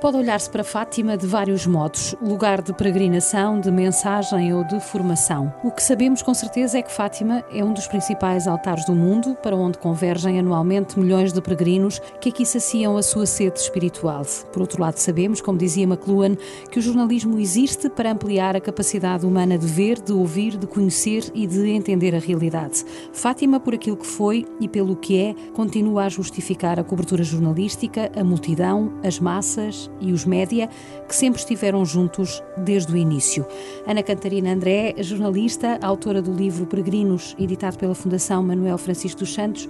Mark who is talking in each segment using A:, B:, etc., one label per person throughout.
A: Pode olhar-se para Fátima de vários modos: lugar de peregrinação, de mensagem ou de formação. O que sabemos com certeza é que Fátima é um dos principais altares do mundo, para onde convergem anualmente milhões de peregrinos que aqui saciam a sua sede espiritual. Por outro lado, sabemos, como dizia McLuhan, que o jornalismo existe para ampliar a capacidade humana de ver, de ouvir, de conhecer e de entender a realidade. Fátima, por aquilo que foi e pelo que é, continua a justificar a cobertura jornalística, a multidão, as massas e os média, que sempre estiveram juntos desde o início. Ana Cantarina André, jornalista, autora do livro Peregrinos, editado pela Fundação Manuel Francisco dos Santos,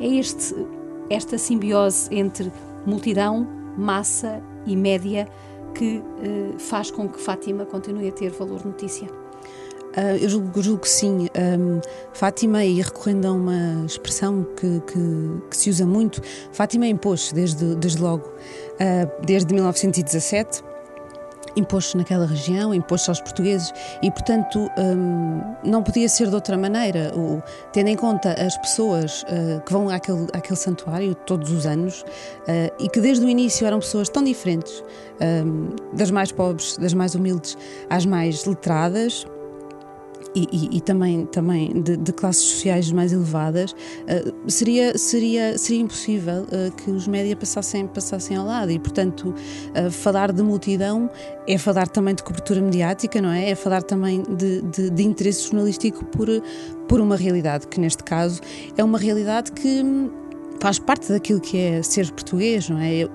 A: é este, esta simbiose entre multidão, massa e média que eh, faz com que Fátima continue a ter valor notícia.
B: Uh, eu julgo, julgo, que sim. Um, Fátima, e recorrendo a uma expressão que, que, que se usa muito, Fátima impôs desde, desde logo, uh, desde 1917, impôs naquela região, impôs aos portugueses e, portanto, não podia ser de outra maneira. O, tendo em conta as pessoas uh, que vão àquele, àquele santuário todos os anos uh, e que desde o início eram pessoas tão diferentes, um, das mais pobres, das mais humildes, às mais letradas e, e, e, também, também de, de, classes sociais mais elevadas, uh, seria, seria, seria impossível uh, que os média passassem, passassem ao lado. E, portanto, uh, falar de multidão é falar também de cobertura mediática, não é? É falar também de, de, de interesse jornalístico por, por uma realidade, que neste caso é uma realidade que faz parte daquilo que é ser português, não é? Eu,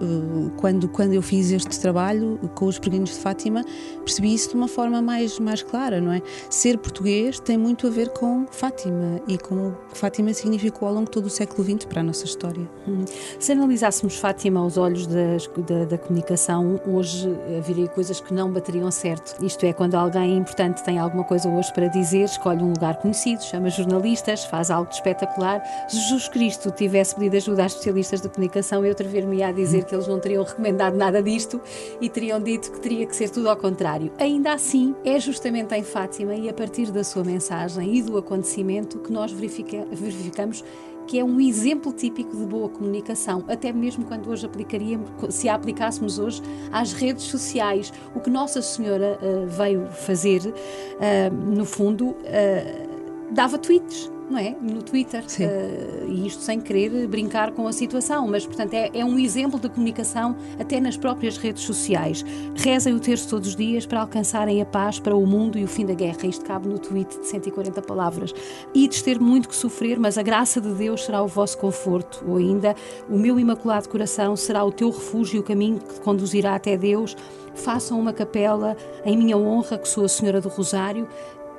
B: quando, quando eu fiz este trabalho com os peregrinos de Fátima, percebi isso de uma forma mais, mais clara, não é? Ser português tem muito a ver com Fátima e com o que Fátima significou ao longo de todo o século XX para a nossa história.
A: Hum. Se analisássemos Fátima aos olhos da, da comunicação, hoje haveria coisas que não bateriam certo. Isto é, quando alguém importante tem alguma coisa hoje para dizer, escolhe um lugar conhecido, chama jornalistas, faz algo de espetacular. Jesus Cristo tivesse pedido ajuda a especialistas de comunicação, eu atrever-me a dizer que eles não teriam recomendado nada disto e teriam dito que teria que ser tudo ao contrário. Ainda assim, é justamente em Fátima e a partir da sua mensagem e do acontecimento que nós verifica, verificamos que é um exemplo típico de boa comunicação, até mesmo quando hoje aplicaríamos, se a aplicássemos hoje às redes sociais, o que Nossa Senhora uh, veio fazer, uh, no fundo, uh, dava tweets não é? No Twitter. Uh, e isto sem querer brincar com a situação, mas, portanto, é, é, um exemplo de comunicação até nas próprias redes sociais. Rezem o terço todos os dias para alcançarem a paz para o mundo e o fim da guerra. Isto cabe no tweet de 140 palavras. Ides ter muito que sofrer, mas a graça de Deus será o vosso conforto. Ou ainda, o meu imaculado coração será o teu refúgio e o caminho que te conduzirá até Deus. Façam uma capela em minha honra, que sou a Senhora do Rosário.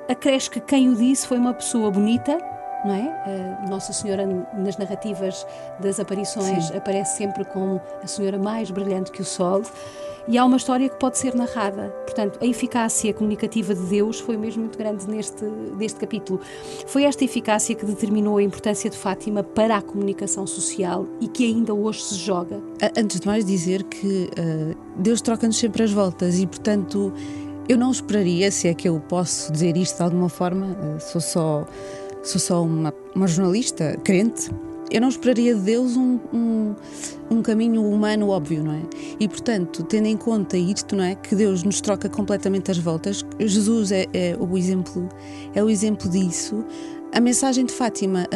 A: Acresce que quem o disse foi uma pessoa bonita, não é? Nossa Senhora, nas narrativas das aparições, Sim. aparece sempre como a Senhora mais brilhante que o Sol. E há uma história que pode ser narrada. Portanto, a eficácia comunicativa de Deus foi mesmo muito grande neste, neste capítulo. Foi esta eficácia que determinou a importância de Fátima para a comunicação social e que ainda hoje se joga.
B: Antes de mais, dizer que uh, Deus troca-nos sempre as voltas e, portanto, eu não esperaria, se é que eu posso dizer isto de alguma forma, uh, sou só sou só uma, uma jornalista crente, eu não esperaria de Deus um, um, um, caminho humano óbvio, não é? E portanto, tendo em conta isto, não é? Que Deus nos troca completamente as voltas, Jesus é, é o exemplo, é o exemplo disso. A mensagem de Fátima,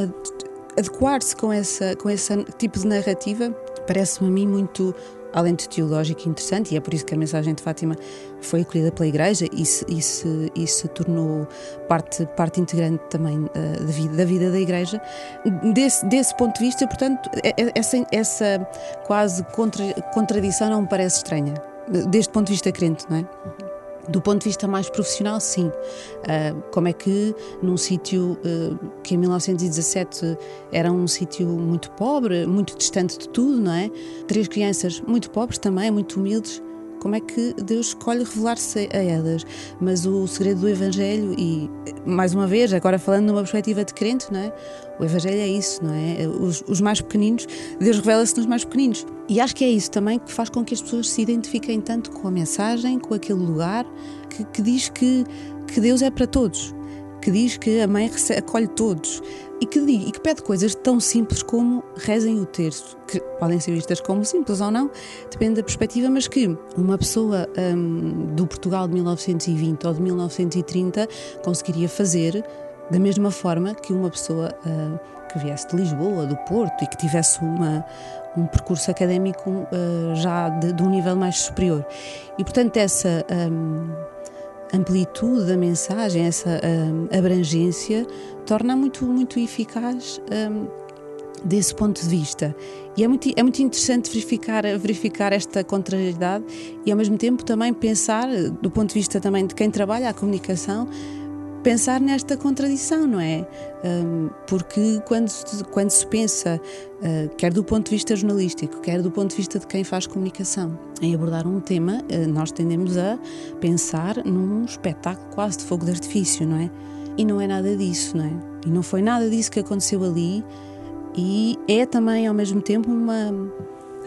B: adequar-se com, essa, com esse tipo de narrativa, parece-me a mim muito além de teológico interessante, e é por isso que a mensagem de Fátima foi acolhida pela Igreja e se, e se, e se tornou parte, parte integrante também uh, da, vida, da vida da Igreja. Desse, desse ponto de vista, portanto, é, é, essa, essa quase contra, contradição não me parece estranha, deste ponto de vista crente, não é? Do ponto de vista mais profissional, sim. Uh, como é que num sítio uh, que em 1917 era um sítio muito pobre, muito distante de tudo, não é? Três crianças muito pobres também, muito humildes, como é que Deus escolhe revelar-se a elas. Mas o segredo do Evangelho, e mais uma vez, agora falando numa perspectiva de crente, não é? O Evangelho é isso, não é? Os, os mais pequeninos, Deus revela-se nos mais pequeninos. E acho que é isso também que faz com que as pessoas se identifiquem tanto com a mensagem, com aquele lugar, que, que diz que, que Deus é para todos, que diz que a mãe acolhe todos e, que, e que pede coisas tão simples como rezem o terço, que podem ser vistas como simples ou não, depende da perspectiva, mas que uma pessoa um, do Portugal de 1920 ou de 1930 conseguiria fazer da mesma forma que uma pessoa uh, que viesse de Lisboa, do Porto e que tivesse uma, um percurso académico uh, já de, de, um nível mais superior. E, portanto, essa um, amplitude da mensagem, essa um, abrangência, torna muito, muito eficaz. Um, desse ponto de vista. E é muito, é muito interessante verificar, verificar esta contrariedade e, ao mesmo tempo, também pensar, do ponto de vista também de quem trabalha a comunicação, pensar nesta contradição, não é? Um, porque quando, quando se pensa, uh, quer do ponto de vista jornalístico, quer do ponto de vista de quem faz comunicação, em abordar um tema, uh, nós tendemos a pensar num espetáculo quase de fogo de artifício, não é? E não é nada disso, não é? E não foi nada disso que aconteceu ali, e é também, ao mesmo tempo, uma.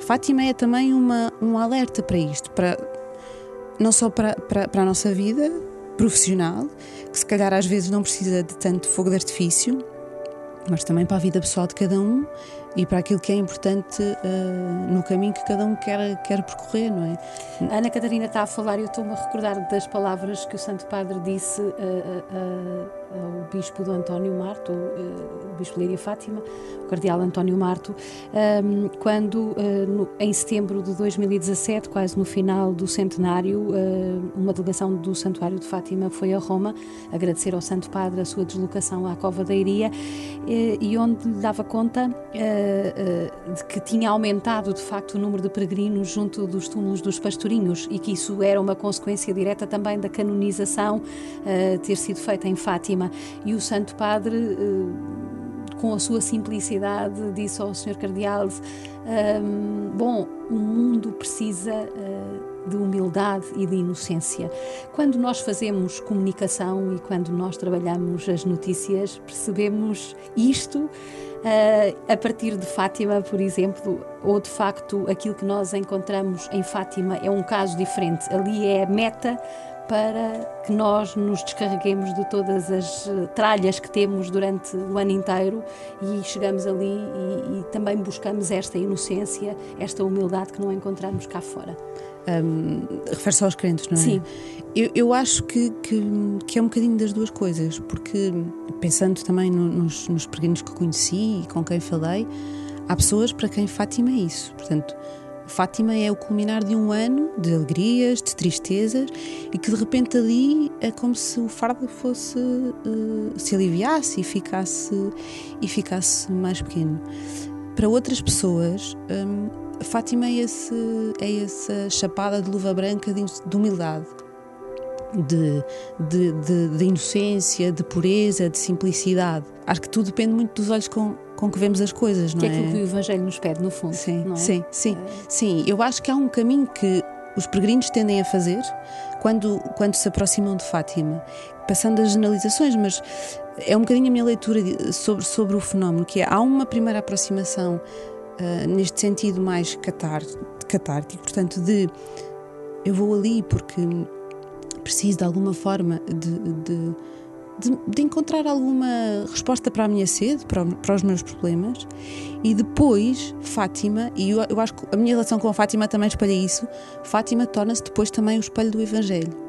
B: Fátima é também uma, um alerta para isto, para, não só para, para, para a nossa vida, profissional, que se calhar às vezes não precisa de tanto fogo de artifício, mas também para a vida pessoal de cada um e para aquilo que é importante uh, no caminho que cada um quer, quer percorrer, não é?
A: Ana Catarina está a falar e eu estou-me a recordar das palavras que o Santo Padre disse uh, uh, ao Bispo do António Marto, o Bispo Líria Fátima, o Cardeal António Marto, um, quando no, em setembro de 2017, quase no final do centenário, uma delegação do Santuário de Fátima foi a Roma agradecer ao Santo Padre a sua deslocação à Cova da Iria e onde lhe dava conta eh, de que tinha aumentado de facto o número de peregrinos junto dos túmulos dos pastorinhos e que isso era uma consequência direta também da canonização ter sido feita em Fátima. E o Santo Padre. Uh, com a sua simplicidade, disse ao Sr. Cardeal: um, Bom, o mundo precisa uh, de humildade e de inocência. Quando nós fazemos comunicação e quando nós trabalhamos as notícias, percebemos isto uh, a partir de Fátima, por exemplo, ou de facto aquilo que nós encontramos em Fátima é um caso diferente. Ali é meta para que nós nos descarreguemos de todas as eh, tralhas que temos durante o ano inteiro e chegamos ali e, e também buscamos esta inocência, esta humildade que não encontramos cá fora.
B: Um, Refere-se aos crentes, não é?
A: Sim.
B: Eu, eu acho que, que, que, é um bocadinho das duas coisas, porque pensando também no, nos, nos peregrinos que conheci e com quem falei, há pessoas para quem Fátima é isso. Portanto, Fátima é o culminar de um ano de alegrias, de tristezas e que de repente ali é como se o fardo fosse uh, se aliviasse e ficasse e ficasse mais pequeno. Para outras pessoas, um, Fátima é, esse, é essa chapada de luva branca de, de humildade. De, de, de, de, inocência, de pureza, de simplicidade. Acho que tudo depende muito dos olhos com, com que vemos as coisas, não
A: que
B: é?
A: Que é aquilo que o Evangelho nos pede, no fundo.
B: Sim,
A: é?
B: sim, sim, é. sim. Eu acho que há um caminho que os peregrinos tendem a fazer quando, quando se aproximam de Fátima, passando as generalizações, mas é um bocadinho a minha leitura sobre, sobre o fenómeno, que é, há uma primeira aproximação uh, neste sentido mais catar, catártico, portanto, de eu vou ali porque preciso de alguma forma de, de de, de, encontrar alguma resposta para a minha sede, para, para, os meus problemas. E depois, Fátima, e eu, eu acho que a minha relação com a Fátima também espelha isso, Fátima torna-se depois também o espelho do Evangelho.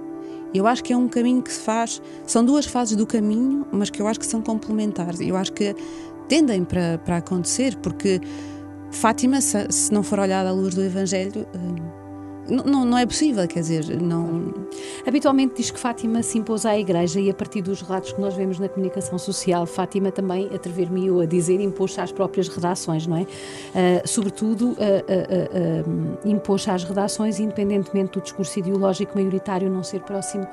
B: Eu acho que é um caminho que se faz, são duas fases do caminho, mas que eu acho que são complementares. Eu acho que tendem para, para acontecer, porque Fátima, se, se não for olhada à luz do Evangelho, hum, não, não é possível, quer dizer, não.
A: Habitualmente diz que Fátima se impôs à Igreja e a partir dos relatos que nós vemos na comunicação social, Fátima também, atrever-me a dizer, impôs às próprias redações, não é? Uh, sobretudo, uh, uh, impôs às redações, independentemente do discurso ideológico maioritário não ser próximo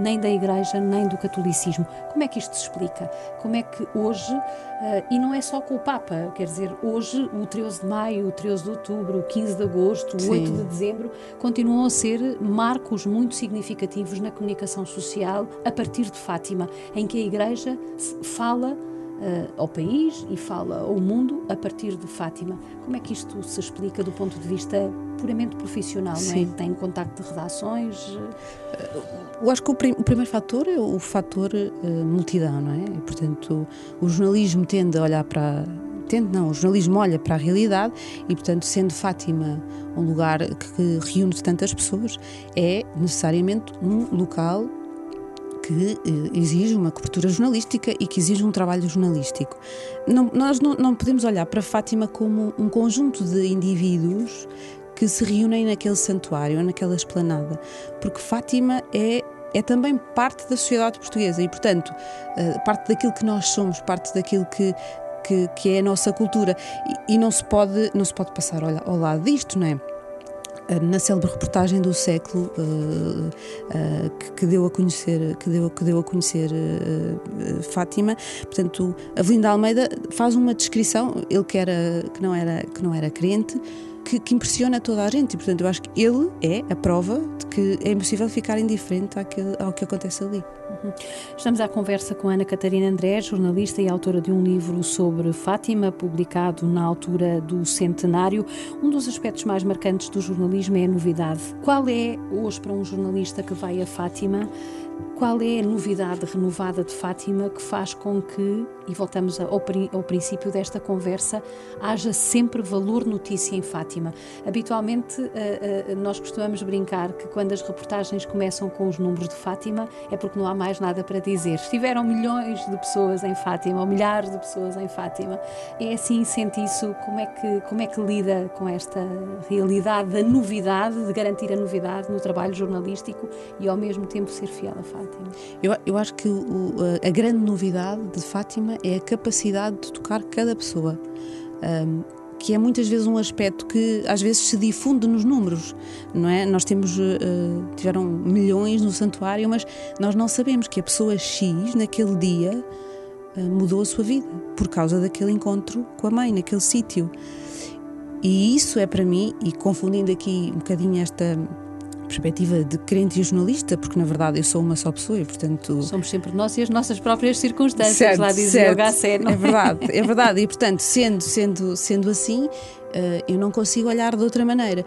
A: nem da Igreja, nem do catolicismo. Como é que isto se explica? Como é que hoje, uh, e não é só com o Papa, quer dizer, hoje o 13 de maio, o 13 de outubro, o 15 de agosto, o Sim. 8 de dezembro, continuam a ser marcos muito significativos na comunicação social a partir de Fátima, em que a Igreja fala ao país e fala ao mundo a partir de Fátima. Como é que isto se explica do ponto de vista puramente profissional, Sim. não é? Tem contacto de redações?
B: Eu acho que o, prim o primeiro fator é o fator uh, multidão, não é? E, portanto, o jornalismo tende a olhar para tende não, o jornalismo olha para a realidade e, portanto, sendo Fátima um lugar que reúne tantas pessoas, é necessariamente um local que eh, exige uma cobertura jornalística e que exige um trabalho jornalístico. Não, nós não, não podemos olhar para Fátima como um conjunto de indivíduos que se reúnem naquele santuário, naquela esplanada, porque Fátima é é também parte da sociedade portuguesa e, portanto, eh, parte daquilo que nós somos, parte daquilo que, que, que é a nossa cultura e, e, não, se pode, não se pode passar ao, ao lado disto, não é? Na célebre reportagem do século uh, uh, que, deu a conhecer que deu, que deu a conhecer Fátima. Portanto Avelino da Almeida faz uma descrição ele que era que não era que não era crente que, que, impressiona toda a gente. E, portanto, eu acho que ele é a prova de que é impossível ficar indiferente ao que acontece ali.
A: Uhum. Estamos à conversa com Ana Catarina André, jornalista e autora de um livro sobre Fátima, publicado na altura do centenário. Um dos aspectos mais marcantes do jornalismo é a novidade. Qual é, hoje, para um jornalista que vai a Fátima, qual é a novidade renovada de Fátima que faz com que, e voltamos ao, ao, princípio desta conversa, haja sempre valor notícia em Fátima? Habitualmente, uh, uh, nós costumamos brincar que quando as reportagens começam com os números de Fátima é porque não há mais nada para dizer. Estiveram milhões de pessoas em Fátima, ou milhares de pessoas em Fátima. É assim, sente isso? Como é que, como é que lida com esta realidade da novidade, de garantir a novidade no trabalho jornalístico e ao mesmo tempo ser fiel a Fátima?
B: Eu, eu acho que o, a grande novidade de Fátima é a capacidade de tocar cada pessoa. Um, que é muitas vezes um aspecto que às vezes se difunde nos números, não é? Nós temos uh, tiveram milhões no santuário, mas nós não sabemos que a pessoa X naquele dia uh, mudou a sua vida por causa daquele encontro com a mãe naquele sítio. E isso é para mim, e confundindo aqui um bocadinho esta perspectiva de crente e jornalista, porque na verdade eu sou uma só pessoa e portanto.
A: Somos sempre nós e as nossas próprias circunstâncias, certo, lá dizia o Gacé,
B: não é? É verdade, é verdade. E portanto, sendo, sendo, sendo assim, uh, eu não consigo olhar de outra maneira.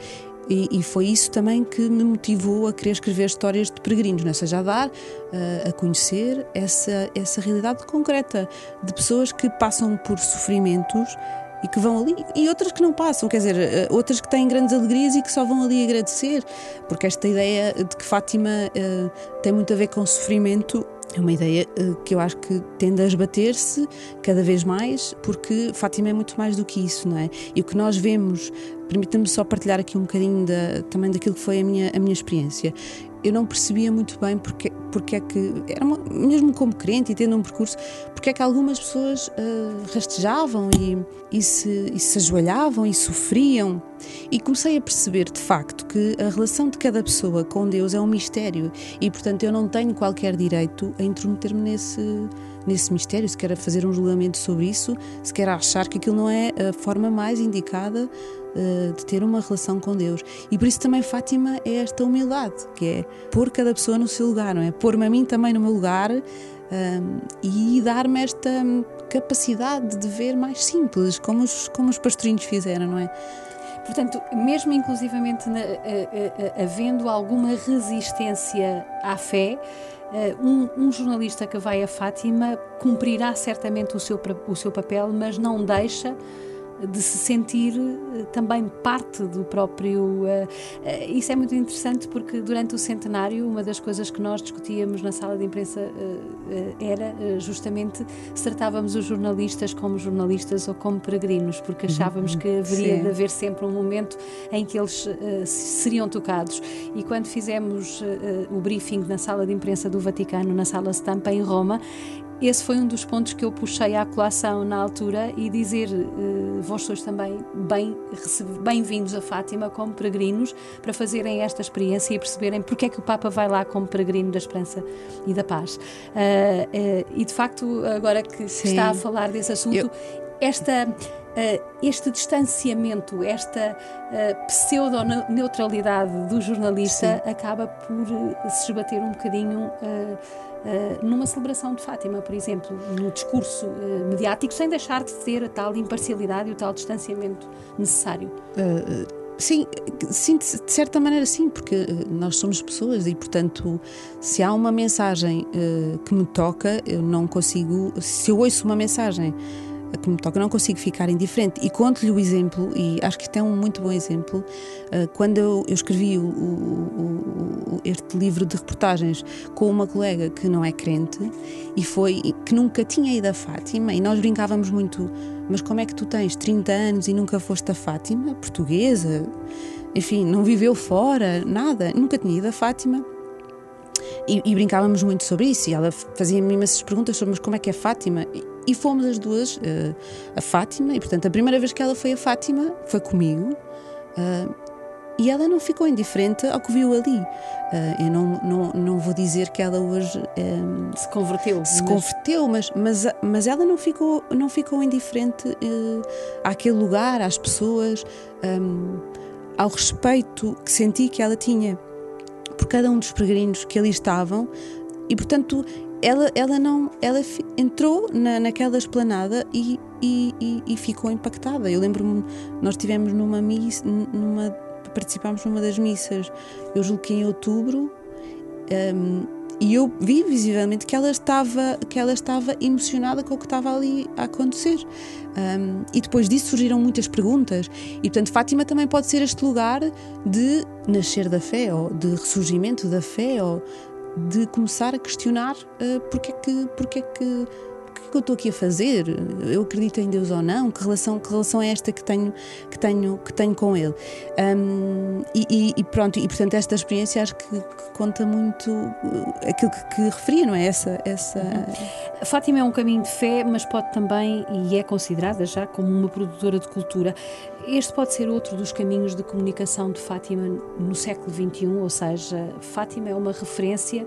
B: E, e, foi isso também que me motivou a querer escrever histórias de peregrinos, não é? seja, a dar uh, a conhecer essa, essa realidade concreta de pessoas que passam por sofrimentos e que vão ali, e outras que não passam, quer dizer, eh, outras que têm grandes alegrias e que só vão ali agradecer, porque esta ideia de que Fátima uh, tem muito a ver com sofrimento é uma ideia uh, que eu acho que tende a esbater-se cada vez mais, porque Fátima é muito mais do que isso, não é? E o que nós vemos, permita-me só partilhar aqui um bocadinho da, também daquilo que foi a minha, a minha experiência eu não percebia muito bem porque, porque é que, era uma, mesmo como crente e tendo um percurso, porque é que algumas pessoas uh, rastejavam e, e, se, e se ajoelhavam e sofriam. E comecei a perceber de facto que a relação de cada pessoa com Deus é um mistério e, portanto, eu não tenho qualquer direito a intrometer-me nesse, nesse mistério, se quer fazer um julgamento sobre isso, se quer achar que aquilo não é a forma mais indicada de ter uma relação com Deus. E por isso também Fátima é esta humildade, que é pôr cada pessoa no seu lugar, não é? Pôr-me a mim também no meu lugar um, ehm, e dar-me esta capacidade de ver mais simples, como os, como os pastorinhos fizeram, não é?
A: Portanto, mesmo inclusivamente na, havendo alguma resistência à fé, um, um, jornalista que vai a Fátima cumprirá certamente o seu, o seu papel, mas não deixa de se sentir eh, também parte do próprio. Eh, eh, isso é muito interessante porque durante o centenário, uma das coisas que nós discutíamos na sala de imprensa era justamente se tratávamos os jornalistas como jornalistas ou como peregrinos, porque achávamos que haveria Sim. de haver sempre um momento em que eles seriam tocados. E quando fizemos o briefing na sala de imprensa do Vaticano, na sala Stampa, em Roma, esse foi um dos pontos que eu puxei à colação na altura e dizer uh, vós sois também bem-vindos bem a Fátima como peregrinos para fazerem esta experiência e perceberem porque é que o Papa vai lá como peregrino da esperança e da paz. Uh, uh, e de facto, agora que Sim. está a falar desse assunto, eu... esta este distanciamento, esta pseudo-neutralidade do jornalista Sim. acaba por se esbater um bocadinho Uh, numa celebração de Fátima, por exemplo, no discurso uh, mediático, sem deixar de ter a tal imparcialidade e o tal distanciamento necessário. Uh,
B: sim, sim, de certa maneira sim, porque nós somos pessoas e, portanto, se há uma mensagem que me toca, eu não consigo. Se eu ouço uma mensagem que me toca, não consigo ficar indiferente. E conto-lhe o exemplo, e acho que isto é um muito bom exemplo, uh, quando eu, escrevi o, o, o, este livro de reportagens com uma colega que não é crente e foi que nunca tinha ido a Fátima, e nós brincávamos muito, mas como é que tu tens 30 anos e nunca foste a Fátima? Portuguesa? Enfim, não viveu fora, nada, nunca tinha ido a Fátima. E, e, brincávamos muito sobre isso. E ela fazia-me imensas perguntas sobre mas como é que é Fátima. Fomos as duas uh, a Fátima, e portanto a primeira vez que ela foi a Fátima foi comigo. Uh, e ela não ficou indiferente ao que viu ali. Uh, eu não, não, não vou dizer que ela hoje
A: um, se converteu.
B: Se mas... converteu, mas, mas, mas ela não ficou, não ficou indiferente uh, àquele lugar, às pessoas, um, ao respeito que senti que ela tinha por cada um dos peregrinos que ali estavam. E portanto ela, ela não ela entrou na, naquela esplanada e, e, e, e ficou impactada. Eu lembro-me, nós tivemos numa missa, numa, participámos numa das missas, eu julgo que em outubro, um, e eu vi visivelmente que ela estava que ela estava emocionada com o que estava ali a acontecer. Um, e depois disso surgiram muitas perguntas. E portanto, Fátima também pode ser este lugar de nascer da fé, ou de ressurgimento da fé, ou de começar a questionar uh, porque é que. Porque é que que eu estou aqui a fazer? Eu acredito em Deus ou não? Que relação, que relação é esta que tenho, que tenho, que tenho com Ele? Um, e, e, pronto, e portanto, esta experiência acho que, que conta muito uh, aquilo que, que, referia, não é? Essa, essa...
A: A Fátima é um caminho de fé, mas pode também, e é considerada já como uma produtora de cultura. Este pode ser outro dos caminhos de comunicação de Fátima no século XXI, ou seja, Fátima é uma referência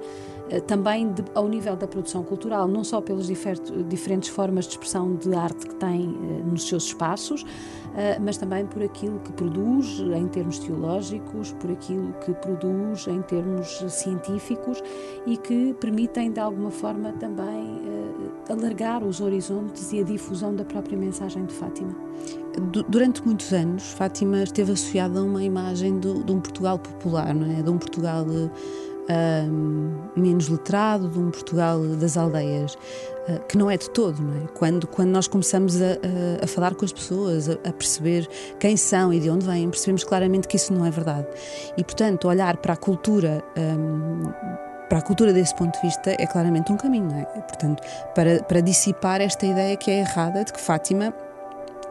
A: também de, ao nível da produção cultural, não só pelas diferentes formas de expressão de arte que tem eh, nos seus espaços, eh, mas também por aquilo que produz em termos teológicos, por aquilo que produz em termos científicos e que permitem de alguma forma também alargar os horizontes e a difusão da própria mensagem de Fátima.
B: Durante muitos anos, Fátima esteve associada a uma imagem de, de um Portugal popular, não é? De um Portugal menos letrado, de um Portugal das aldeias, uh, que não é de todo, não é? Quando, quando nós começamos a, a, a falar com as pessoas, a, a, perceber quem são e de onde vêm, percebemos claramente que isso não é verdade. E, portanto, olhar para a cultura. Um, para a cultura desse ponto de vista é claramente um caminho, não é? Portanto, para, para dissipar esta ideia que é errada de que Fátima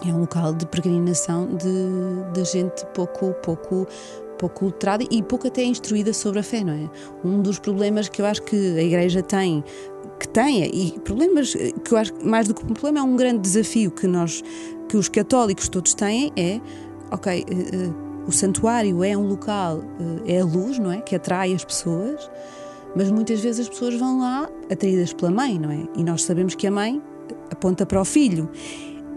B: é um local de peregrinação de, de gente pouco, pouco pouco letrada e pouco até instruída sobre a fé, não é? Um dos problemas que eu acho que a Igreja tem, que tem, e problemas que eu acho mais do que um problema, é um grande desafio que nós, que os católicos todos têm, é, ok, uh, o santuário é um local, uh, é a luz, não é? Que atrai as pessoas, mas muitas vezes as pessoas vão lá atraídas pela mãe, não é? E nós sabemos que a mãe aponta para o filho.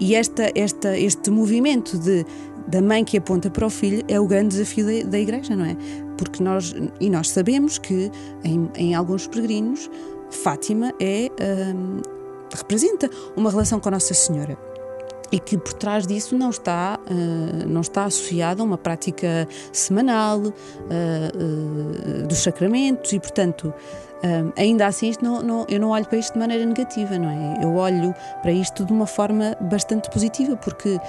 B: E esta, esta, este movimento de da mãe que aponta para o filho é o grande desafio da, da Igreja, não é? Porque nós, e nós sabemos que em, em alguns peregrinos, Fátima é, hum, representa uma relação com a Nossa Senhora e que por trás disso não está uh, não está associada a uma prática semanal uh, uh, dos sacramentos e portanto um, ainda assim, não, não, eu não olho para isto de maneira negativa, não é? Eu olho para isto de uma forma bastante positiva, porque, uh,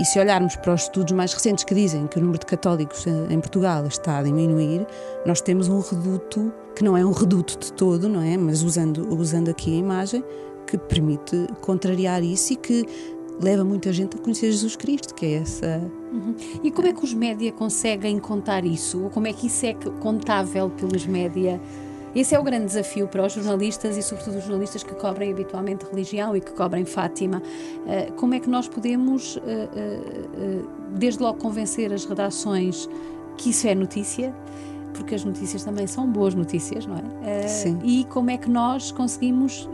B: e se olharmos para os estudos mais recentes que dizem que o número de católicos em Portugal está a diminuir, nós temos um reduto, que não é um reduto de todo, não é? Mas usando, usando aqui a imagem, que permite contrariar isso e que leva muita gente a conhecer Jesus Cristo, que é essa.
A: Uhum. E como é que os média conseguem contar isso? Ou como é que isso é contável pelos média? Esse é o grande desafio para os jornalistas e, sobretudo, os jornalistas que cobrem habitualmente religião e que cobrem Fátima. Eh, como é que nós podemos, eh, eh, desde logo, convencer as redações que isso é notícia? Porque as notícias também são boas notícias, não é?
B: Sim.
A: E como é que nós conseguimos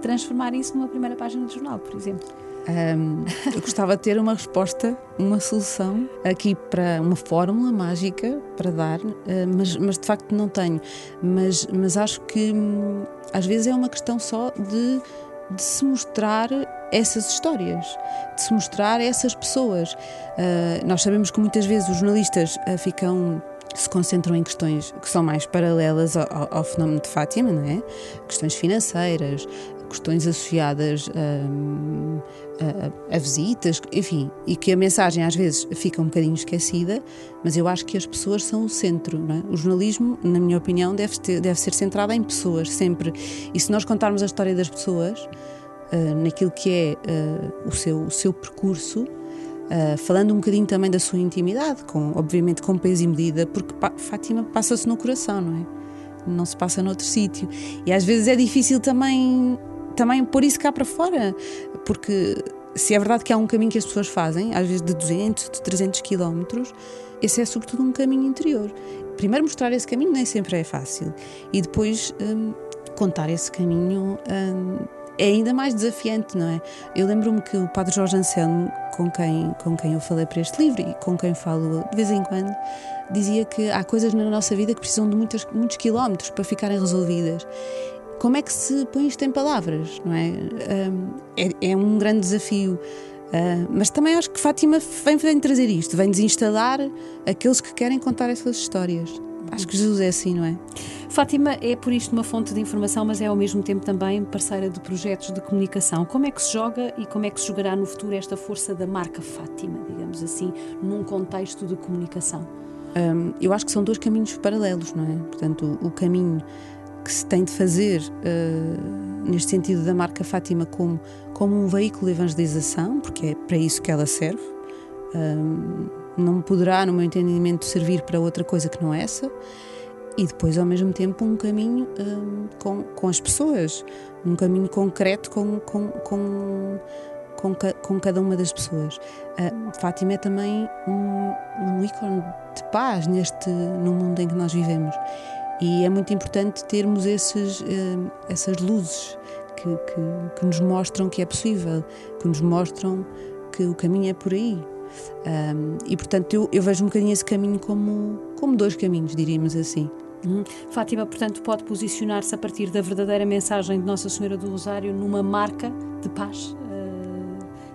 A: transformar isso numa primeira página de jornal, por exemplo?
B: Um, eu gostava de ter uma resposta, uma solução aqui para uma fórmula mágica para dar, uh, mas, mas de facto não tenho. Mas, mas acho que hum, às vezes é uma questão só de, de se mostrar essas histórias, de se mostrar essas pessoas. Uh, nós sabemos que muitas vezes os jornalistas uh, ficam se concentram em questões que são mais paralelas ao, ao, fenómeno de Fátima, não é? Questões financeiras, questões associadas hum, a, a, a, visitas, enfim, e que a mensagem às vezes fica um bocadinho esquecida, mas eu acho que as pessoas são o centro. É? O jornalismo, na minha opinião, deve, ter, deve ser centrado em pessoas, sempre. E se nós contarmos a história das pessoas, uh, naquilo que é uh, o, seu, o seu percurso, Uh, falando um bocadinho também da sua intimidade, com, obviamente com peso e medida, porque pa Fátima passa-se no coração, não é? Não se passa noutro sítio. E às vezes é difícil também, também pôr isso cá para fora, porque se é verdade que há um caminho que as pessoas fazem, às vezes de 200, de 300 quilómetros, esse é sobretudo um caminho interior. Primeiro mostrar esse caminho nem sempre é fácil e depois um, contar esse caminho um, é ainda mais desafiante, não é? Eu lembro-me que o Padre Jorge Anselmo, com quem, com quem eu falei para este livro e com quem falo de vez em quando, dizia que há coisas na nossa vida que precisam de muitos, muitos quilómetros para ficarem resolvidas. Como é que se põe isto em palavras, não é? É, é um grande desafio. Uh, mas também acho que Fátima vem, vem trazer isto, vem desinstalar aqueles que querem contar essas histórias. Acho que Jesus é assim, não é?
A: Fátima é por isto uma fonte de informação, mas é ao mesmo tempo também parceira de projetos de comunicação. Como é que se joga e como é que se jogará no futuro esta força da marca Fátima, digamos assim, num contexto de comunicação?
B: Um, eu acho que são dois caminhos paralelos, não é? Portanto, o, o caminho que se tem de fazer uh, neste sentido da marca Fátima como, como um veículo de evangelização, porque é para isso que ela serve. Um, não poderá, no meu entendimento, servir para outra coisa que não essa e depois, ao mesmo tempo, um caminho um, com, com as pessoas, um caminho concreto com, com, com, com, com cada uma das pessoas. Fátima é também um, um ícone de paz neste, no mundo em que nós vivemos. E é muito importante termos esses, uh, essas luzes que, que, que, nos mostram que é possível, que nos mostram que o caminho é por aí. E portanto eu, eu, vejo um bocadinho esse caminho como, como dois caminhos, diríamos assim.
A: Uhum. Fátima, portanto, pode posicionar-se a partir da verdadeira mensagem de Nossa Senhora do Rosário numa marca de paz.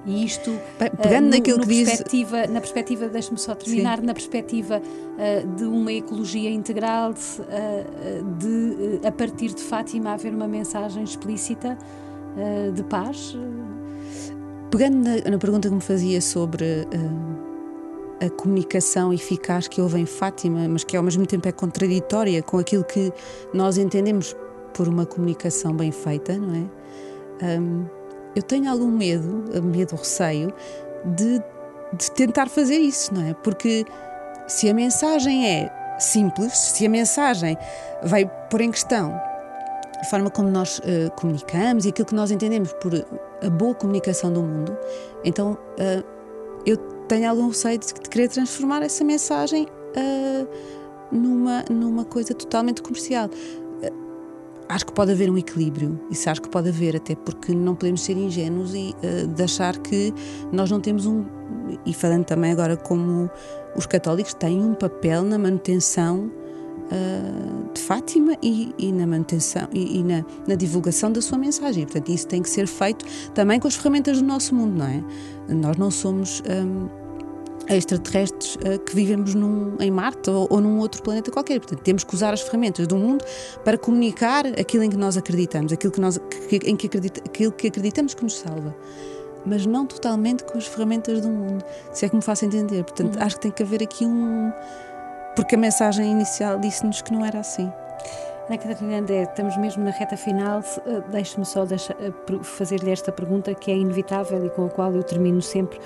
A: Uh, e isto,
B: Bem, pegando uh, naquilo
A: no,
B: que
A: perspectiva, diz... na perspectiva, deixe-me só terminar, Sim. na perspectiva uh, de uma ecologia integral, de, a partir de Fátima haver uma mensagem explícita de paz.
B: Pegando na, na, pergunta que me fazia sobre a comunicação eficaz que houve em Fátima, mas que ao mesmo tempo é contraditória com aquilo que nós entendemos por uma comunicação bem feita, não é? Um, eu tenho algum medo, medo, receio, de, de tentar fazer isso, não é? Porque se a mensagem é simples, se a mensagem vai pôr em questão a forma como nós uh, comunicamos e aquilo que nós entendemos por a boa comunicação do mundo, então uh, eu tenho algum receio de, de querer transformar essa mensagem uh, numa, numa coisa totalmente comercial. Acho que pode haver um equilíbrio, isso acho que pode haver, até porque não podemos ser ingênuos e uh, de achar que nós não temos um. E falando também agora como os católicos têm um papel na manutenção uh, de Fátima e, e, na manutenção e, e na, na, divulgação da sua mensagem. Portanto, isso tem que ser feito também com as ferramentas do nosso mundo, não é? Nós não somos. Um, extraterrestres uh, que vivemos num, em Marte ou, ou, num outro planeta qualquer. Portanto, temos que usar as ferramentas do mundo para comunicar aquilo em que nós acreditamos, aquilo que, nós, que, em que, acredita, aquilo que acreditamos que nos salva. Mas não totalmente com as ferramentas do mundo, se é que me faço entender. Portanto, uhum. acho que tem que haver aqui um. Porque a mensagem inicial disse-nos que não era assim.
A: Ana Catarina André, estamos mesmo na reta final. Eh, deixe-me só eh, fazer-lhe esta pergunta que é inevitável e com a qual eu termino sempre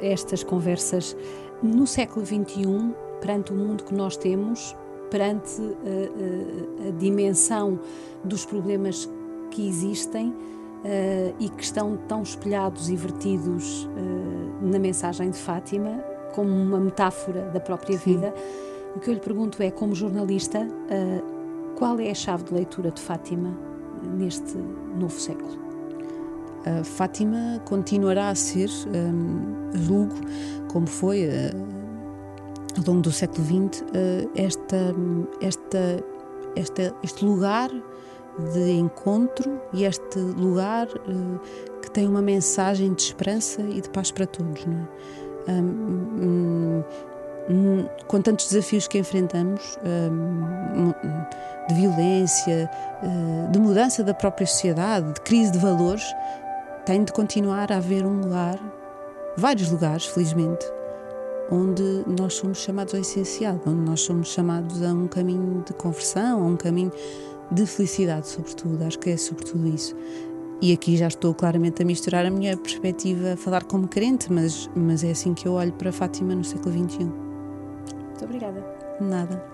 A: estas conversas. No século XXI, perante o mundo que nós temos, perante uh, uh, a dimensão dos problemas que existem e que estão tão espelhados e vertidos na mensagem de Fátima, como uma metáfora da própria Sim. vida, o que eu lhe pergunto é, como jornalista, qual é a chave de leitura de Fátima neste novo século?
B: Uh, Fátima continuará a ser, um, julgo, como foi uh, ao longo do século XX, uh, esta, esta, esta, este lugar de encontro e este lugar que tem uma mensagem de esperança e de paz para todos. Não é? Um, um, com tantos desafios que enfrentamos, de violência, de mudança da própria sociedade, de crise de valores, tem de continuar a haver um lugar, vários lugares, felizmente, onde nós somos chamados ao essencial, onde nós somos chamados a um caminho de conversão, a um caminho de felicidade, sobretudo. Acho que é sobretudo isso. E aqui já estou claramente a misturar a minha perspectiva a falar como crente, mas, mas é assim que eu olho para Fátima no século XXI.
A: Muito obrigada.
B: Nada.